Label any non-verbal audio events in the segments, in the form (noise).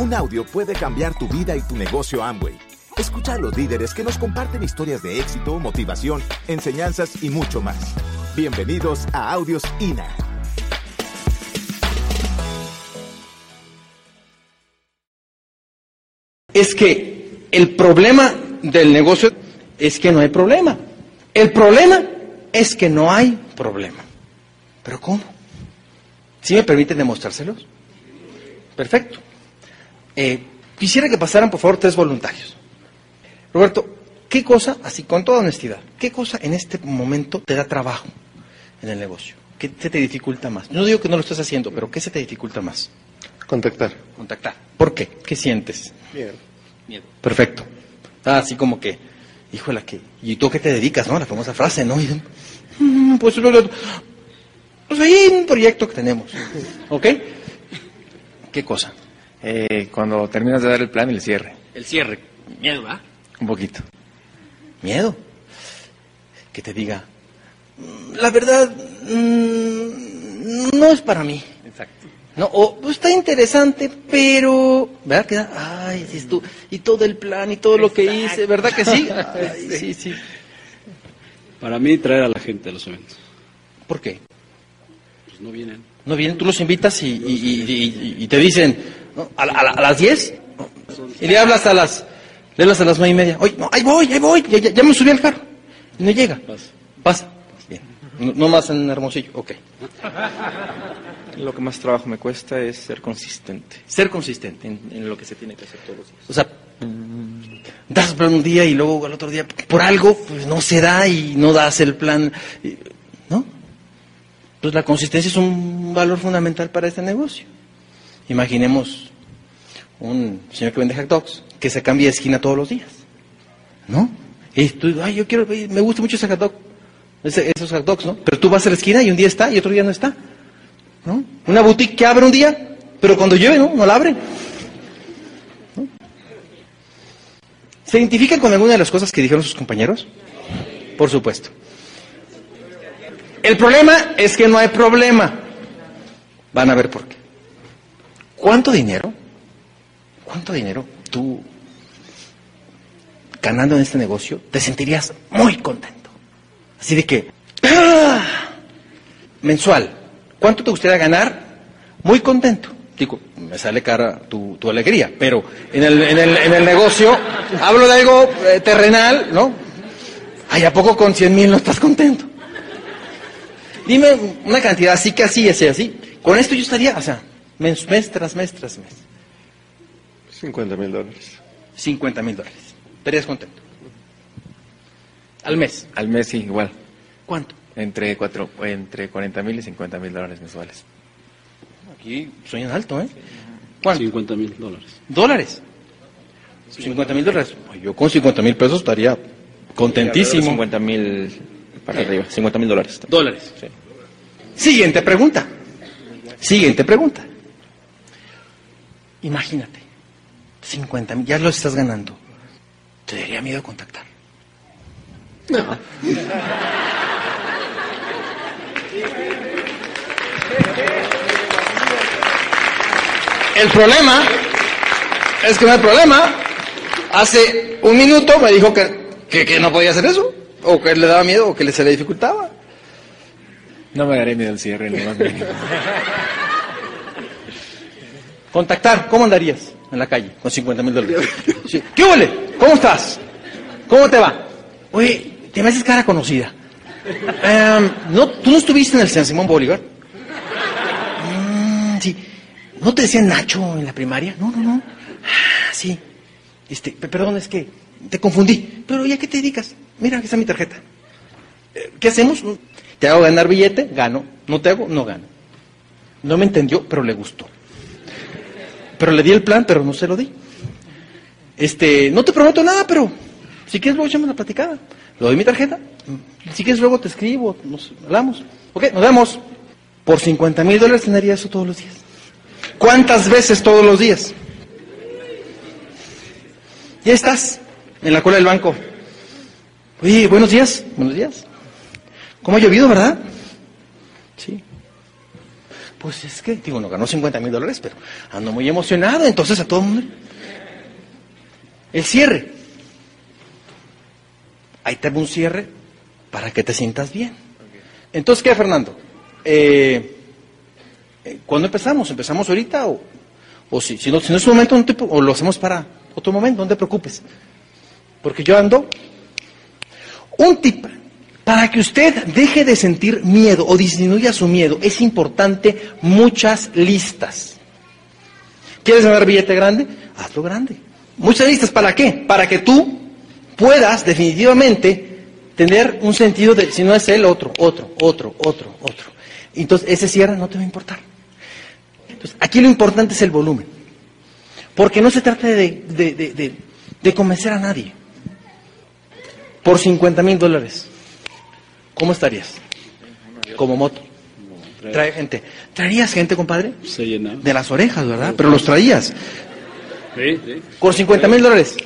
Un audio puede cambiar tu vida y tu negocio Amway. Escucha a los líderes que nos comparten historias de éxito, motivación, enseñanzas y mucho más. Bienvenidos a Audios INA. Es que el problema del negocio es que no hay problema. El problema es que no hay problema. ¿Pero cómo? ¿Sí me permiten demostrárselos? Perfecto. Eh, quisiera que pasaran, por favor, tres voluntarios. Roberto, ¿qué cosa, así con toda honestidad, qué cosa en este momento te da trabajo en el negocio? ¿Qué se te dificulta más? No digo que no lo estés haciendo, pero ¿qué se te dificulta más? Contactar. Contactar. ¿Por qué? ¿Qué sientes? Miedo. Miedo. Perfecto. Ah, así como que, híjole, que, ¿y tú a qué te dedicas, no? La famosa frase, ¿no? Y, (laughs) "Mm, pues, pues ahí un proyecto que tenemos. ¿Ok? ¿Qué cosa? Eh, cuando terminas de dar el plan y el cierre. El cierre. Miedo, ¿ah? Un poquito. Miedo. Que te diga, "Mm, la verdad, mm, no es para mí. Exacto. No, o pues, está interesante, pero ¿verdad que da? Ay, sí, tú y todo el plan y todo lo que hice, ¿verdad que sí? (laughs) Ay, sí, sí. Para mí, traer a la gente a los eventos. ¿Por qué? Pues no vienen. No vienen, tú los invitas y, y- y- y- y te dicen ¿no? ¿A, a a las 10 y le hablas a las le hablas a las nueve y media. Oye, no, ahí voy, ahí voy, ya, ya- ya me subí al carro. Y no llega. Pasa. Pasa. Bien. No, no más en Hermosillo. Ok. (laughs) Lo que más trabajo me cuesta es ser consistente. Ser consistente en, en lo que se tiene que hacer todos los días. O sea, das plan un día y luego al otro día, por algo, pues no se da y no das el plan. ¿No? Pues la consistencia es un valor fundamental para este negocio. Imaginemos un señor que vende hot dogs, que se cambia de esquina todos los días. ¿No? Y tú, ay, yo quiero, me gusta mucho ese hot dog, esos hot dogs, ¿no? Pero tú vas a la esquina y un día está y otro día no está. ¿no? Una boutique que abre un día, pero cuando llueve, ¿no? No la abre. ¿Se identifican con alguna de las cosas que dijeron sus compañeros? Por supuesto. El problema es que no hay problema. Van a ver por qué. ¿Cuánto dinero? ¿Cuánto dinero tú ganando en este negocio te sentirías muy contento? Así de que ¡ah! mensual. ¿Cuánto te gustaría ganar? Muy contento. Digo, me sale cara tu, tu alegría, pero en el, en, el, en el negocio hablo de algo eh, terrenal, ¿no? Ay, ¿a poco con 100 mil no estás contento? Dime una cantidad así que así, así, así. Con esto yo estaría, o sea, mes, mes tras mes tras mes. 50 mil dólares. 50 mil dólares. Estarías contento. Al mes. Al mes sí, igual. ¿Cuánto? Entre, cuatro, entre 40 mil y 50 mil dólares mensuales. Aquí sueñan alto, ¿eh? ¿Cuánto? 50 mil dólares. ¿Dólares? 50 mil dólares. Yo con 50 mil pesos estaría contentísimo. 50 mil para arriba. 50 mil dólares. Dólares. Sí. Siguiente pregunta. Siguiente pregunta. Imagínate, 50 mil, ya lo estás ganando. ¿Te daría miedo contactar? El problema es que no hay problema. Hace un minuto me dijo que, que, que no podía hacer eso, o que le daba miedo, o que le, se le dificultaba. No me daré miedo el cierre, ni más mínimo. Contactar, ¿cómo andarías en la calle con 50 mil dólares? Sí. ¿Qué huele? ¿Cómo estás? ¿Cómo te va? Oye, te me haces cara conocida. Em, ¿no, ¿Tú no estuviste en el San Simón Bolívar? Mm, sí. ¿No te decían Nacho en la primaria? No, no, no. Ah, sí. Este, pe- perdón, es que te confundí. Pero ¿ya qué te dedicas? Mira, aquí está mi tarjeta. Eh, ¿Qué hacemos? Te hago ganar billete, gano. No te hago, no gano. No me entendió, pero le gustó. Pero le di el plan, pero no se lo di. Este, no te prometo nada, pero si quieres luego echamos la platicada. Le doy mi tarjeta. Si quieres luego te escribo, nos hablamos. Ok, nos vemos. Por 50 mil dólares tendría eso todos los días. ¿Cuántas veces todos los días? Ya estás en la cola del banco. Oye, buenos días. Buenos días. ¿Cómo ha llovido, verdad? Sí. Pues es que, digo, no ganó 50 mil dólares, pero ando muy emocionado, entonces a todo el mundo. El cierre. Ahí te un cierre para que te sientas bien. Entonces, ¿qué, Fernando? Eh, eh, ¿Cuándo empezamos? ¿Empezamos ahorita o, o si, si, no, si no es un momento, no te- o lo hacemos para otro momento, no te preocupes. Porque yo ando. Un tip para que usted deje de sentir miedo o disminuya su miedo, es importante muchas listas. ¿Quieres ganar billete grande? Hazlo grande. Muchas listas, ¿para qué? Para que tú puedas definitivamente tener un sentido de, si no es él, otro, otro, otro, otro, otro. Entonces, ese cierre no te va a importar. Entonces, aquí lo importante es el volumen. Porque no se trata de, de- de- de- de convencer a nadie. Por 50 mil dólares, ¿cómo estarías? Como moto. Trae gente. ¿Traerías gente, compadre? Se llena. De las orejas, ¿verdad? Pero los traías. Sí, sí. Por 50 mil dólares.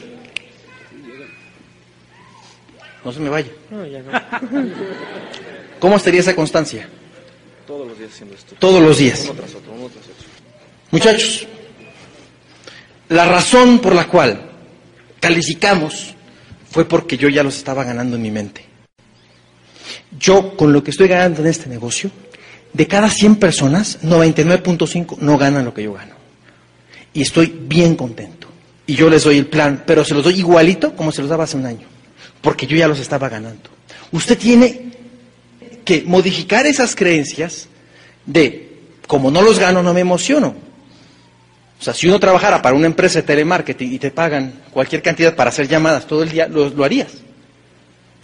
No se me vaya. No, ya no. (laughs) ¿Cómo estaría esa constancia? Todos los días haciendo esto. Todos los días. Uno tras otro, uno tras otro. Muchachos, la razón por la cual calificamos fue porque yo ya los estaba ganando en mi mente. Yo, con lo que estoy ganando en este negocio, de cada 100 personas, 99.5 no ganan lo que yo gano. Y estoy bien contento. Y yo les doy el plan, pero se los doy igualito como se los daba hace un año, porque yo ya los estaba ganando. Usted tiene que modificar esas creencias de, como no los gano, no me emociono. O sea, si uno trabajara para una empresa de telemarketing y te pagan cualquier cantidad para hacer llamadas todo el día, lo, lo harías.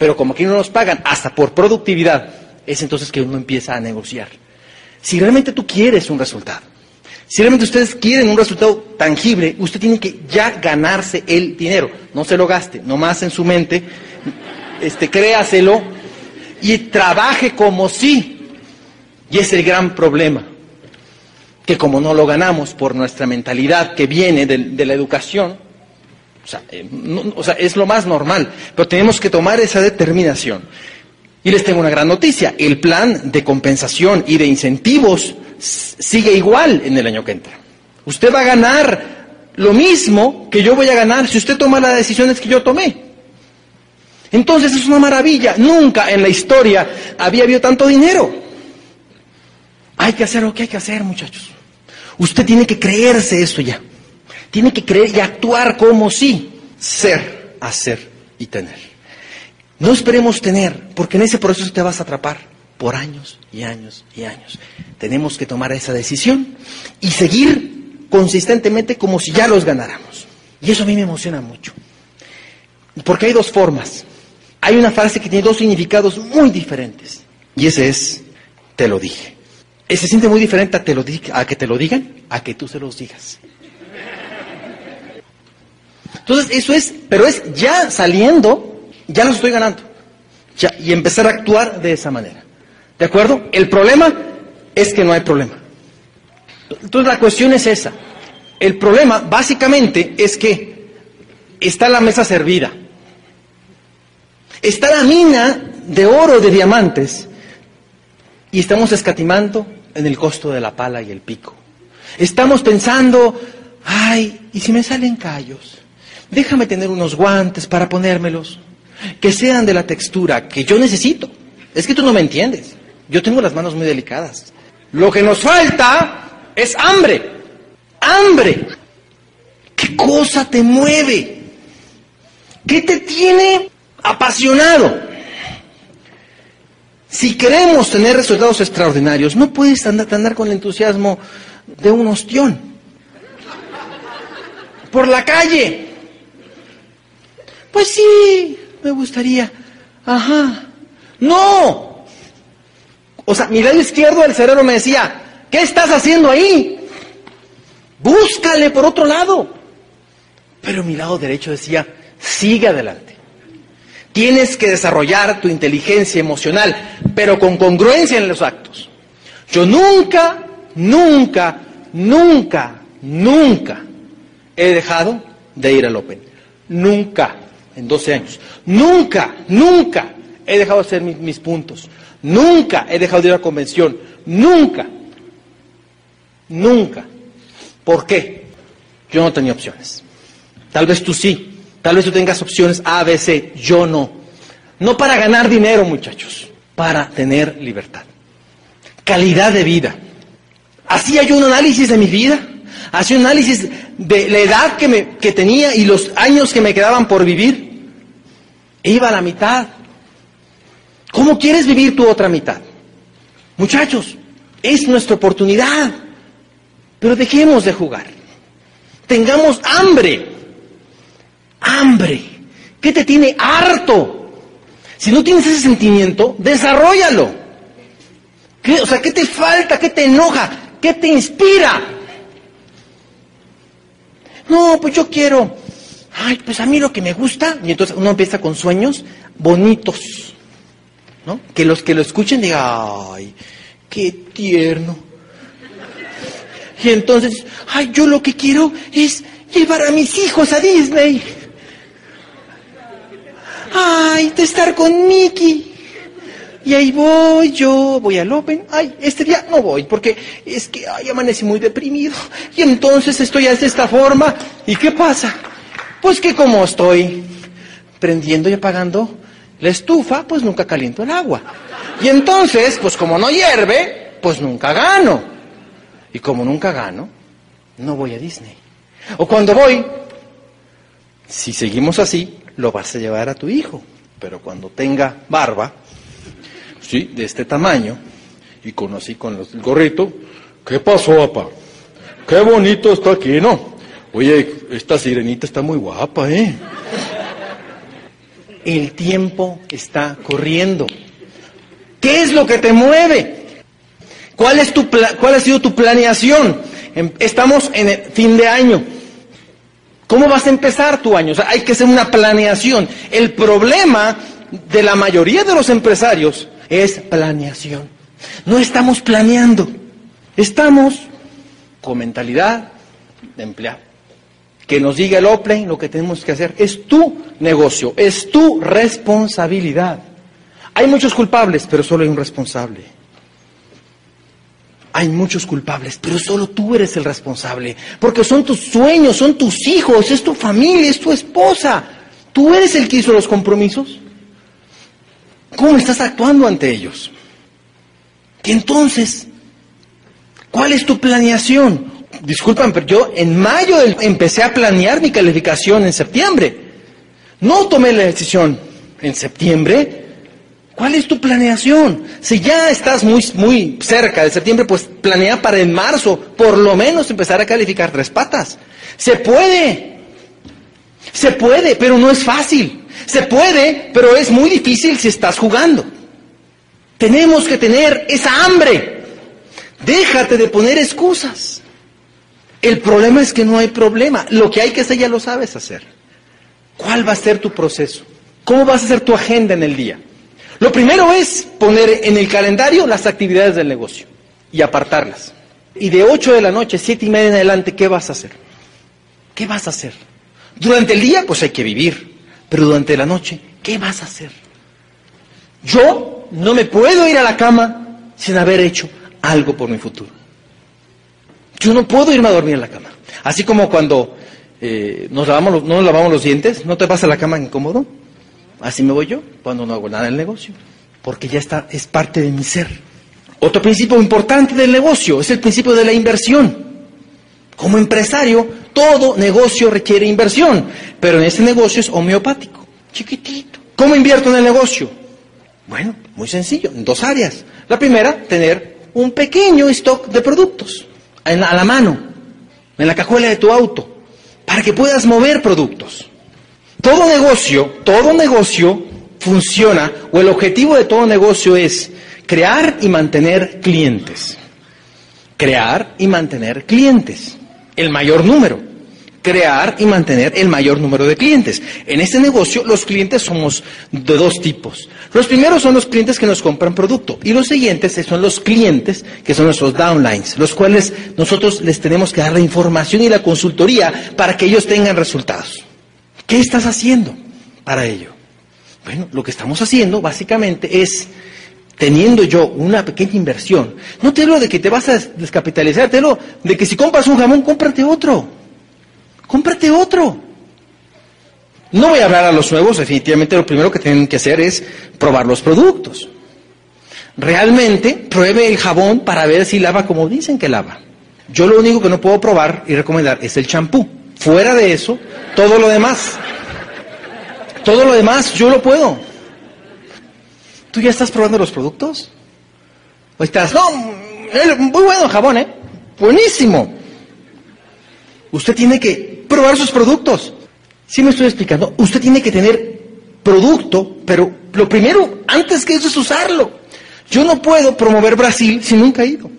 Pero como aquí no nos pagan hasta por productividad, es entonces que uno empieza a negociar. Si realmente tú quieres un resultado, si realmente ustedes quieren un resultado tangible, usted tiene que ya ganarse el dinero. No se lo gaste, nomás en su mente, este, créaselo y trabaje como si. Y es el gran problema que como no lo ganamos por nuestra mentalidad que viene de la educación, o sea, eh, no- o sea, es lo más normal, pero tenemos que tomar esa determinación. Y les tengo una gran noticia, el plan de compensación y de incentivos sigue igual en el año que entra. Usted va a ganar lo mismo que yo voy a ganar si usted toma las decisiones que yo tomé. Entonces es una maravilla, nunca en la historia había habido tanto dinero. Hay que hacer lo que hay que hacer, muchachos. Usted tiene que creerse eso ya. Tiene que creer y actuar como si ser, hacer y tener. No esperemos tener, porque en ese proceso te vas a atrapar por años y años y años. Tenemos que tomar esa decisión y seguir consistentemente como si ya los ganáramos. Y eso a mí me emociona mucho. Porque hay dos formas. Hay una frase que tiene dos significados muy diferentes. Y ese es, te lo dije. Se siente muy diferente a, te lo di- a que te lo digan, a que tú se los digas. Entonces, eso es, pero es ya saliendo, ya los estoy ganando. Ya, y empezar a actuar de esa manera. ¿De acuerdo? El problema es que no hay problema. Entonces, la cuestión es esa. El problema, básicamente, es que está la mesa servida. Está la mina de oro, de diamantes, y estamos escatimando en el costo de la pala y el pico. Estamos pensando, ay, ¿y si me salen callos? Déjame tener unos guantes para ponérmelos, que sean de la textura que yo necesito. Es que tú no me entiendes. Yo tengo las manos muy delicadas. Lo que nos falta es hambre. Hambre. ¿Qué cosa te mueve? ¿Qué te tiene apasionado? Si queremos tener resultados extraordinarios, no puedes andar, andar con el entusiasmo de un ostión. Por la calle. Pues sí, me gustaría. Ajá. No. O sea, mi lado izquierdo del cerebro me decía, ¿qué estás haciendo ahí? Búscale por otro lado. Pero mi lado derecho decía, sigue adelante. Tienes que desarrollar tu inteligencia emocional, pero con congruencia en los actos. Yo nunca, nunca, nunca, nunca he dejado de ir al Open. Nunca, en 12 años. Nunca, nunca he dejado de hacer mis, puntos. Nunca he dejado de ir a convención. Nunca. Nunca. ¿Por qué? Yo no tenía opciones. Tal vez tú sí. Tal vez tú tengas opciones A, B, C. Yo no. No para ganar dinero, muchachos. Para tener libertad. Calidad de vida. Hacía yo un análisis de mi vida. Hacía un análisis de la edad que, me, que tenía y los años que me quedaban por vivir. E iba a la mitad. ¿Cómo quieres vivir tu otra mitad? Muchachos, es nuestra oportunidad. Pero dejemos de jugar. Tengamos hambre. Hambre. ¿Qué te tiene harto? Si no tienes ese sentimiento, desarrollalo. ¿Qué, o sea, ¿qué te falta? ¿Qué te enoja? ¿Qué te inspira? No, pues yo quiero. Ay, pues a mí lo que me gusta. Y entonces uno empieza con sueños bonitos. ¿No? Que los que lo escuchen digan, ay, qué tierno. Y entonces, ay, yo lo que quiero es llevar a mis hijos a Disney. Ay, de estar con Mickey. Y ahí voy yo, voy al Open. Ay, este día no voy porque es que, ay, amanecí muy deprimido. Y entonces estoy de esta forma. ¿Y qué pasa? Pues que como estoy prendiendo y apagando la estufa, pues nunca caliento el agua. Y entonces, pues como no hierve, pues nunca gano. Y como nunca gano, no voy a Disney. O cuando voy, si seguimos así, lo vas a llevar a tu hijo. Pero cuando tenga barba, sí, de este tamaño, y con así con los- el gorrito, ¿qué pasó, papá? Qué bonito está aquí, ¿no? Oye, esta sirenita está muy guapa, ¿eh? El tiempo está corriendo. ¿Qué es lo que te mueve? ¿Cuál, es tu ¿Cuál ha sido tu planeación? Em- Estamos en el fin de año. ¿Cómo vas a empezar tu año? O sea, hay que hacer una planeación. El problema de la mayoría de los empresarios es planeación. No estamos planeando. Estamos con mentalidad de empleado. Que nos diga el OPLE lo que tenemos que hacer. Es tu negocio, es tu responsabilidad. Hay muchos culpables, pero solo hay un responsable. Hay muchos culpables, pero solo tú eres el responsable, porque son tus sueños, son tus hijos, es tu familia, es tu esposa. Tú eres el que hizo los compromisos. ¿Cómo estás actuando ante ellos? Y entonces, ¿cuál es tu planeación? Disculpan, pero yo en mayo empecé a planear mi calificación en septiembre. No tomé la decisión en septiembre. ¿Cuál es tu planeación? Si ya estás muy, muy cerca de septiembre, pues planea para en marzo, por lo menos empezar a calificar tres patas. Se puede. Se puede, pero no es fácil. Se puede, pero es muy difícil si estás jugando. Tenemos que tener esa hambre. Déjate de poner excusas. El problema es que no hay problema. Lo que hay que hacer ya lo sabes hacer. ¿Cuál va a ser tu proceso? ¿Cómo vas a hacer tu agenda en el día? Lo primero es poner en el calendario las actividades del negocio y apartarlas. Y de 8 de la noche, 7 y media en adelante, ¿qué vas a hacer? ¿Qué vas a hacer? Durante el día, pues hay que vivir. Pero durante la noche, ¿qué vas a hacer? Yo no me puedo ir a la cama sin haber hecho algo por mi futuro. Yo no puedo irme a dormir en la cama. Así como cuando eh, nos lavamos los- no nos lavamos los dientes, ¿no te vas a la cama incómodo? Así me voy yo cuando no hago nada en el negocio. Porque ya está, es parte de mi ser. Otro principio importante del negocio es el principio de la inversión. Como empresario, todo negocio requiere inversión, pero en este negocio es homeopático, chiquitito. ¿Cómo invierto en el negocio? Bueno, muy sencillo, en dos áreas. La primera, tener un pequeño stock de productos a la mano, en la cajuela de tu auto, para que puedas mover productos. Todo negocio, todo negocio funciona, o el objetivo de todo negocio es crear y mantener clientes. Crear y mantener clientes. El mayor número. Crear y mantener el mayor número de clientes. En este negocio los clientes somos de dos tipos. Los primeros son los clientes que nos compran producto y los siguientes son los clientes que son nuestros downlines, los cuales nosotros les tenemos que dar la información y la consultoría para que ellos tengan resultados. ¿Qué estás haciendo para ello? Bueno, lo que estamos haciendo básicamente es teniendo yo una pequeña inversión, no te hablo de que te vas a descapitalizar, te hablo de que si compras un jamón, cómprate otro. Cómprate otro. No voy a hablar a los nuevos, definitivamente lo primero que tienen que hacer es probar los productos. Realmente pruebe el jabón para ver si lava como dicen que lava. Yo lo único que no puedo probar y recomendar es el champú. Fuera de eso, todo lo demás. Todo lo demás yo lo puedo. ¿Tú ya estás probando los productos? ¿O estás, no, muy bueno jabón, ¿eh? Buenísimo. Usted tiene que probar sus productos. Si me estoy explicando, usted tiene que tener producto, pero lo primero, antes que eso, es usarlo. Yo no puedo promover Brasil si nunca he ido.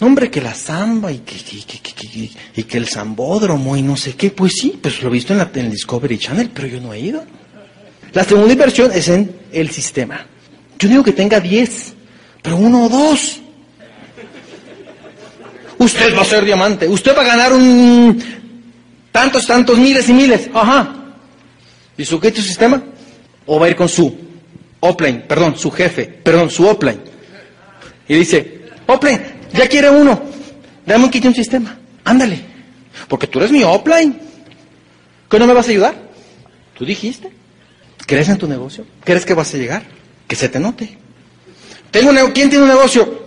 Hombre, que la samba y que, y que el zambódromo y no sé qué, pues sí, pues lo he visto en, la, en el Discovery Channel, pero yo no he ido. La segunda inversión es en el sistema. Yo digo que tenga 10, pero uno o dos. Usted va a ser diamante, usted va a ganar un tantos, tantos, miles y miles. Ajá. ¿Y su qué tu sistema? ¿O va a ir con su offline, perdón, su jefe, perdón, su offline? Y dice, offline, ya quiere uno, dame un kit y un sistema, ándale, porque tú eres mi offline. ¿Qué no me vas a ayudar? Tú dijiste. ¿Crees en tu negocio? ¿Crees que vas a llegar? Que se te note. Tengo un, ¿Quién tiene un negocio?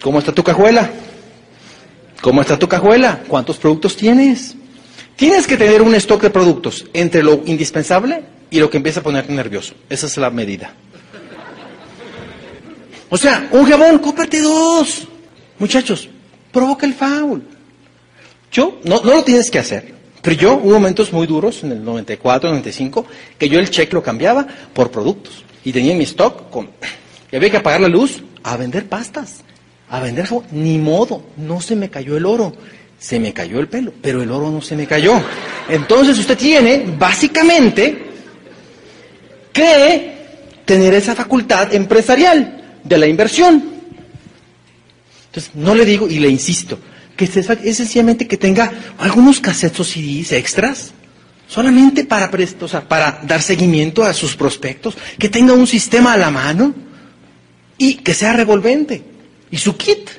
¿Cómo está tu cajuela? ¿Cómo está tu cajuela? ¿Cuántos productos tienes? Tienes que tener un stock de productos entre lo indispensable y lo que empieza a ponerte nervioso. Esa es la medida. O sea, un jabón, cómprate dos. Muchachos, provoca el foul. Yo, no, no lo tienes que hacer. Pero yo hubo momentos muy duros en el 94, 95, que yo el cheque lo cambiaba por productos. Y tenía mi stock con... Y había que apagar la luz a vender pastas, a vender. Ni modo, no se me cayó el oro. Se me cayó el pelo, pero el oro no se me cayó. Entonces usted tiene, básicamente, que tener esa facultad empresarial de la inversión. Entonces, no le digo y le insisto, que es sencillamente que tenga algunos cassettes CDs extras, solamente para, o para dar seguimiento a sus prospectos, que tenga un sistema a la mano y que sea revolvente. Y su kit.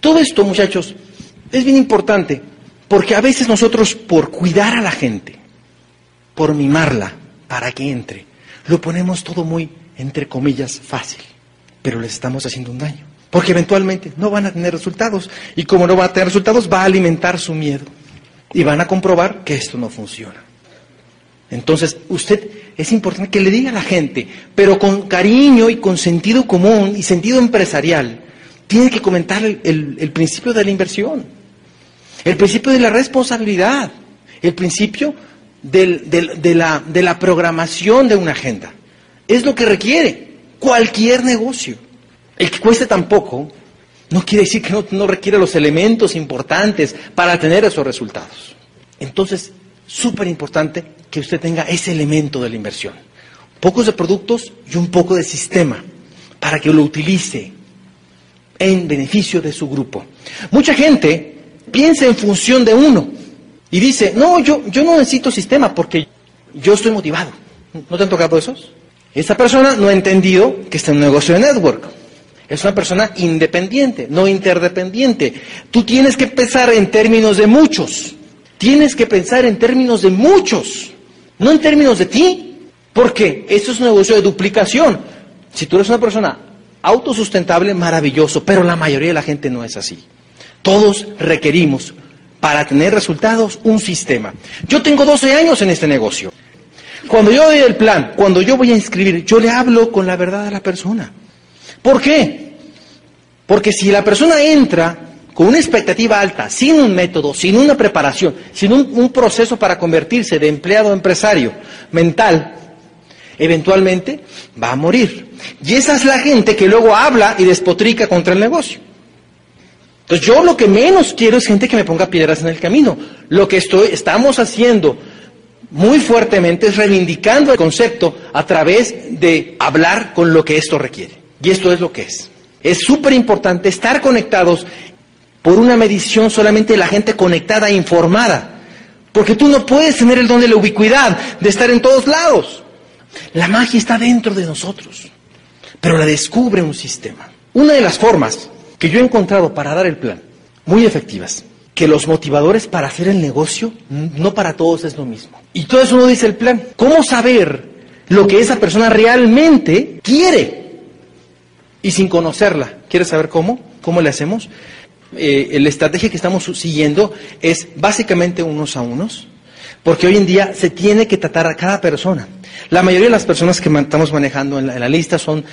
Todo esto, muchachos, es bien importante, porque a veces nosotros, por cuidar a la gente, por mimarla, para que entre, lo ponemos todo muy, entre comillas, fácil, pero les estamos haciendo un daño. Porque eventualmente no van a tener resultados. Y como no va a tener resultados, va a alimentar su miedo. Y van a comprobar que esto no funciona. Entonces, usted es importante que le diga a la gente, pero con cariño y con sentido común y sentido empresarial, tiene que comentar el, principio de la inversión, el principio de la responsabilidad, el principio de, la, de la programación de una agenda. Es lo que requiere cualquier negocio. El que cueste tan poco no quiere decir que no, requiere los elementos importantes para tener esos resultados. Entonces, súper importante que usted tenga ese elemento de la inversión. Pocos de productos y un poco de sistema para que lo utilice en beneficio de su grupo. Mucha gente piensa en función de uno y dice, no, yo, yo no necesito sistema porque yo estoy motivado. ¿No te han tocado esos? Esta persona no ha entendido que está en un negocio de network. Es una persona independiente, no interdependiente. Tú tienes que pensar en términos de muchos. Tienes que pensar en términos de muchos, no en términos de ti. Porque esto es un negocio de duplicación. Si tú eres una persona autosustentable, maravilloso, pero la mayoría de la gente no es así. Todos requerimos, para tener resultados, un sistema. Yo tengo 12 años en este negocio. Cuando yo doy el plan, cuando yo voy a inscribir, yo le hablo con la verdad a la persona. ¿Por qué? Porque si la persona entra con una expectativa alta, sin un método, sin una preparación, sin un, proceso para convertirse de empleado a empresario mental, eventualmente va a morir. Y esa es la gente que luego habla y despotrica contra el negocio. Entonces yo lo que menos quiero es gente que me ponga piedras en el camino. Lo que estamos haciendo muy fuertemente es reivindicando el concepto a través de hablar con lo que esto requiere. Y esto es lo que es. Es súper importante estar conectados por una medición solamente de la gente conectada e informada. Porque tú no puedes tener el don de la ubicuidad, de estar en todos lados. La magia está dentro de nosotros, pero la descubre un sistema. Una de las formas que yo he encontrado para dar el plan, muy efectivas, que los motivadores para hacer el negocio, no para todos es lo mismo. Y todo eso no dice el plan. ¿Cómo saber lo que esa persona realmente quiere? Y sin conocerla. ¿Quieres saber cómo? ¿Cómo le hacemos? Eh, la estrategia que estamos siguiendo es básicamente unos a unos, porque hoy en día se tiene que tratar a cada persona. La mayoría de las personas que estamos manejando en la, lista son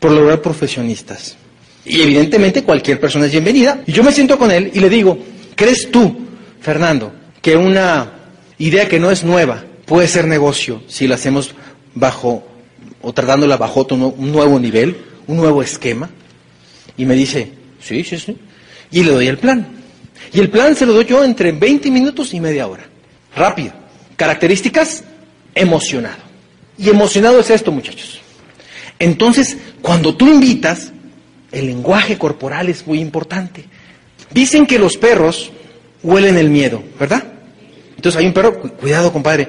por lograr profesionistas. Y evidentemente cualquier persona es bienvenida. Y yo me siento con él y le digo, ¿crees tú, Fernando, que una idea que no es nueva puede ser negocio si la hacemos bajo o tratándola bajo un nuevo nivel, un nuevo esquema? Y me dice, sí, sí, sí. Y le doy el plan. Y el plan se lo doy yo entre 20 minutos y media hora. Rápido. Características, emocionado. Y emocionado es esto, muchachos. Entonces, cuando tú invitas, el lenguaje corporal es muy importante. Dicen que los perros huelen el miedo, ¿verdad? Entonces hay un perro, cuidado compadre,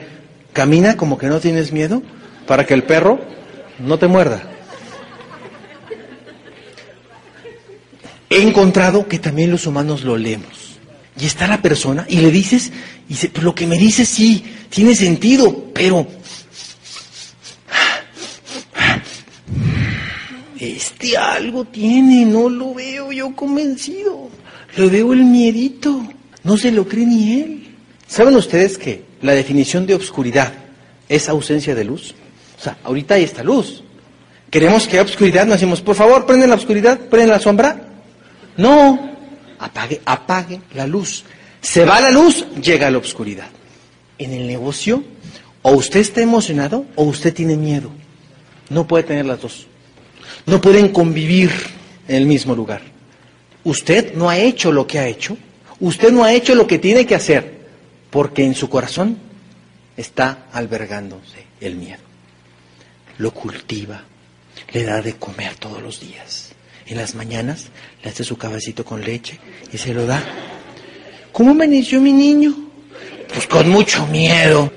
camina como que no tienes miedo para que el perro no te muerda. He encontrado que también los humanos lo leemos. Y está la persona y le dices, y dice, pues lo que me dices sí, tiene sentido, pero este algo tiene, no lo veo yo convencido, lo veo el miedito, no se lo cree ni él. ¿Saben ustedes que la definición de obscuridad es ausencia de luz? O sea, ahorita hay esta luz. Queremos que haya obscuridad, nos decimos, por favor, prende la oscuridad, prende la sombra. No, apague, apague la luz. Se va la luz, llega la oscuridad. En el negocio, o usted está emocionado o usted tiene miedo. No puede tener las dos. No pueden convivir en el mismo lugar. Usted no ha hecho lo que ha hecho. Usted no ha hecho lo que tiene que hacer. Porque en su corazón está albergándose el miedo. Lo cultiva, le da de comer todos los días en las mañanas, le hace su cabecito con leche y se lo da. ¿Cómo amaneció mi niño? Pues con mucho miedo.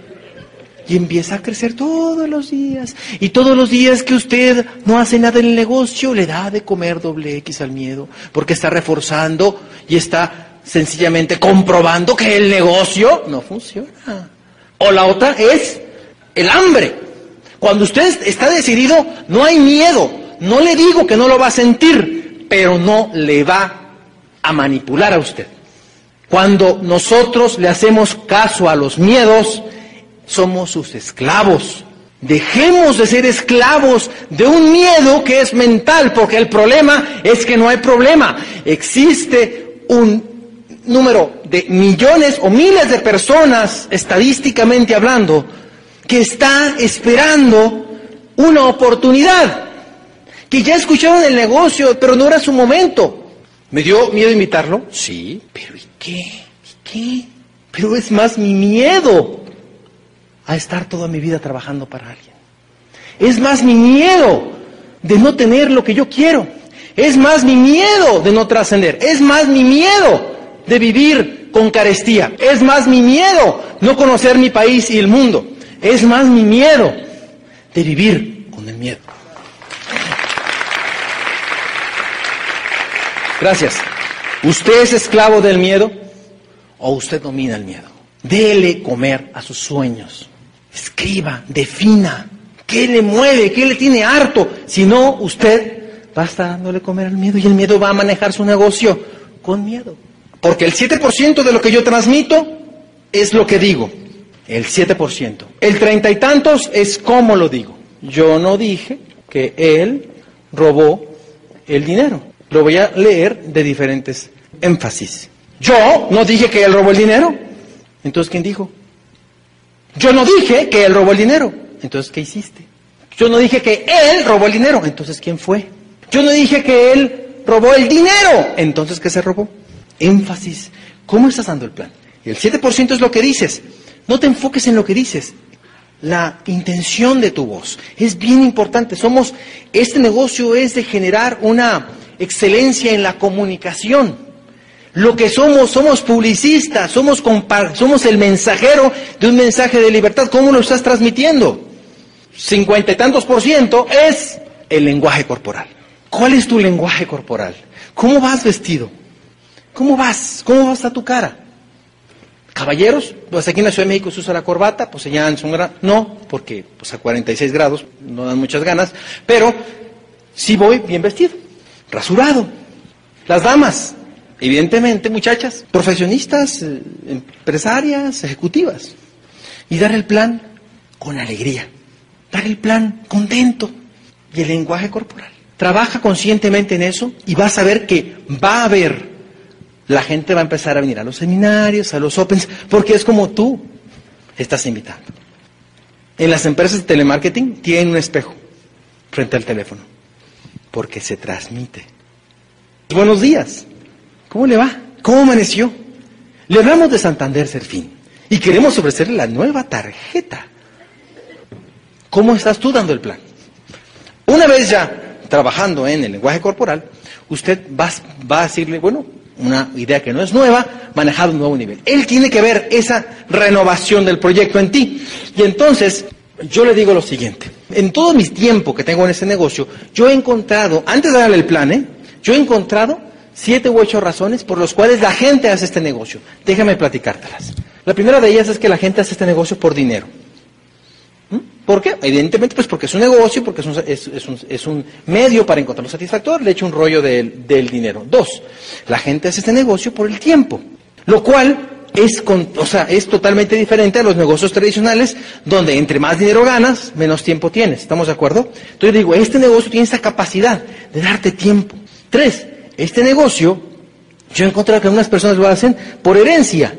Y empieza a crecer todos los días. Y todos los días que usted no hace nada en el negocio, le da de comer doble X al miedo. Porque está reforzando y está sencillamente comprobando que el negocio no funciona. O la otra es el hambre. Cuando usted está decidido, no hay miedo, no le digo que no lo va a sentir, pero no le va a manipular a usted. Cuando nosotros le hacemos caso a los miedos, somos sus esclavos. Dejemos de ser esclavos de un miedo que es mental, porque el problema es que no hay problema. Existe un número de millones o miles de personas, estadísticamente hablando, que está esperando una oportunidad que ya escucharon el negocio, pero no era su momento. ¿Me dio miedo invitarlo? Sí, pero ¿y qué? ¿Y qué? Pero es más mi miedo a estar toda mi vida trabajando para alguien. Es más mi miedo de no tener lo que yo quiero. Es más mi miedo de no trascender. Es más mi miedo de vivir con carestía. Es más mi miedo no conocer mi país y el mundo. Es más mi miedo de vivir con el miedo. Gracias. ¿Usted es esclavo del miedo o usted domina el miedo? Dele comer a sus sueños. Escriba, defina. ¿Qué le mueve? ¿Qué le tiene harto? Si no, usted va a estar dándole comer al miedo y el miedo va a manejar su negocio con miedo. Porque el 7% de lo que yo transmito es lo que digo. El 7%. El treinta y tantos es como lo digo. Yo no dije que él robó el dinero. Lo voy a leer de diferentes énfasis. Yo no dije que él robó el dinero. Entonces, ¿quién dijo? Yo no dije que él robó el dinero. Entonces, ¿qué hiciste? Yo no dije que él robó el dinero. Entonces, ¿quién fue? Yo no dije que él robó el dinero. Entonces, ¿qué se robó? Énfasis. ¿Cómo estás dando el plan? El 7% es lo que dices. No te enfoques en lo que dices. La intención de tu voz es bien importante. Somos, este negocio es de generar una excelencia en la comunicación. Lo que somos, somos publicistas, somos, somos el mensajero de un mensaje de libertad. ¿Cómo lo estás transmitiendo? cincuenta y tantos por ciento es el lenguaje corporal. ¿Cuál es tu lenguaje corporal? ¿Cómo vas vestido? ¿Cómo vas? ¿Cómo va a tu cara? Caballeros, pues aquí en la Ciudad de México se usa la corbata, pues allá en Sonora no, porque pues a 46 grados no dan muchas ganas, pero sí voy bien vestido, rasurado. Las damas, evidentemente muchachas, profesionistas, eh, empresarias, ejecutivas. Y dar el plan con alegría, dar el plan contento y el lenguaje corporal. Trabaja conscientemente en eso y vas a ver que va a haber, la gente va a empezar a venir a los seminarios, a los opens, porque es como tú estás invitando. En las empresas de telemarketing tienen un espejo frente al teléfono, porque se transmite. Buenos días, ¿cómo le va? ¿Cómo amaneció? Le hablamos de Santander Serfín y queremos ofrecerle la nueva tarjeta. ¿Cómo estás tú dando el plan? Una vez ya trabajando en el lenguaje corporal, usted va, va, a decirle, bueno, una idea que no es nueva, manejar un nuevo nivel. Él tiene que ver esa renovación del proyecto en ti. Y entonces, yo le digo lo siguiente. En todo mi tiempo que tengo en este negocio, yo he encontrado, antes de darle el plan, ¿eh? yo he encontrado siete u ocho razones por las cuales la gente hace este negocio. Déjame platicártelas. La primera de ellas es que la gente hace este negocio por dinero. ¿Por qué? Evidentemente, pues porque es un negocio, porque es un, es, un, medio para encontrar un satisfactor, le echo un rollo del, del dinero. Dos, la gente hace este negocio por el tiempo, lo cual es, con, o sea, es totalmente diferente a los negocios tradicionales, donde entre más dinero ganas, menos tiempo tienes. ¿Estamos de acuerdo? Entonces digo, este negocio tiene esa capacidad de darte tiempo. Tres, este negocio, yo he encontrado que algunas personas lo hacen por herencia,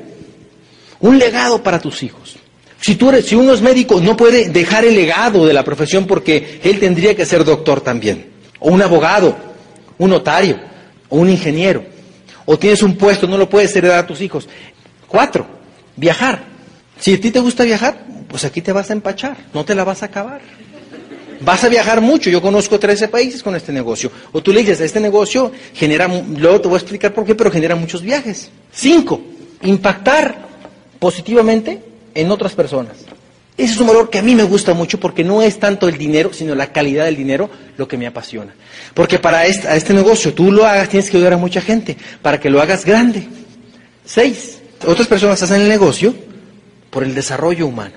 un legado para tus hijos. Si, tú eres, si uno es médico, no puede dejar el legado de la profesión porque él tendría que ser doctor también, o un abogado, un notario, o un ingeniero. O tienes un puesto, no lo puedes heredar a tus hijos. Cuatro, viajar. Si a ti te gusta viajar, pues aquí te vas a empachar, no te la vas a acabar. Vas a viajar mucho, yo conozco 13 países con este negocio. O tú le dices, este negocio genera, luego te voy a explicar por qué, pero genera muchos viajes. Cinco, impactar positivamente en otras personas. Ese es un valor que a mí me gusta mucho porque no es tanto el dinero, sino la calidad del dinero lo que me apasiona. Porque para este, este negocio tú lo hagas, tienes que ayudar a mucha gente, para que lo hagas grande. Seis, otras personas hacen el negocio por el desarrollo humano.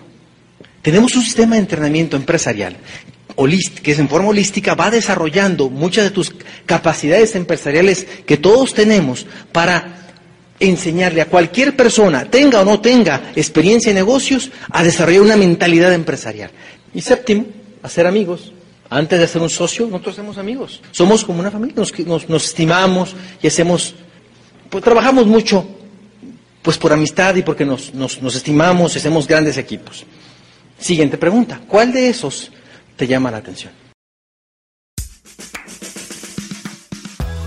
Tenemos un sistema de entrenamiento empresarial que es en forma holística, va desarrollando muchas de tus capacidades empresariales que todos tenemos para enseñarle a cualquier persona, tenga o no tenga experiencia en negocios, a desarrollar una mentalidad empresarial. Y séptimo, hacer amigos. Antes de ser un socio, nosotros hacemos amigos. Somos como una familia, nos, nos, estimamos y hacemos, pues trabajamos mucho, pues por amistad y porque nos, nos estimamos y hacemos grandes equipos. Siguiente pregunta, ¿cuál de esos te llama la atención?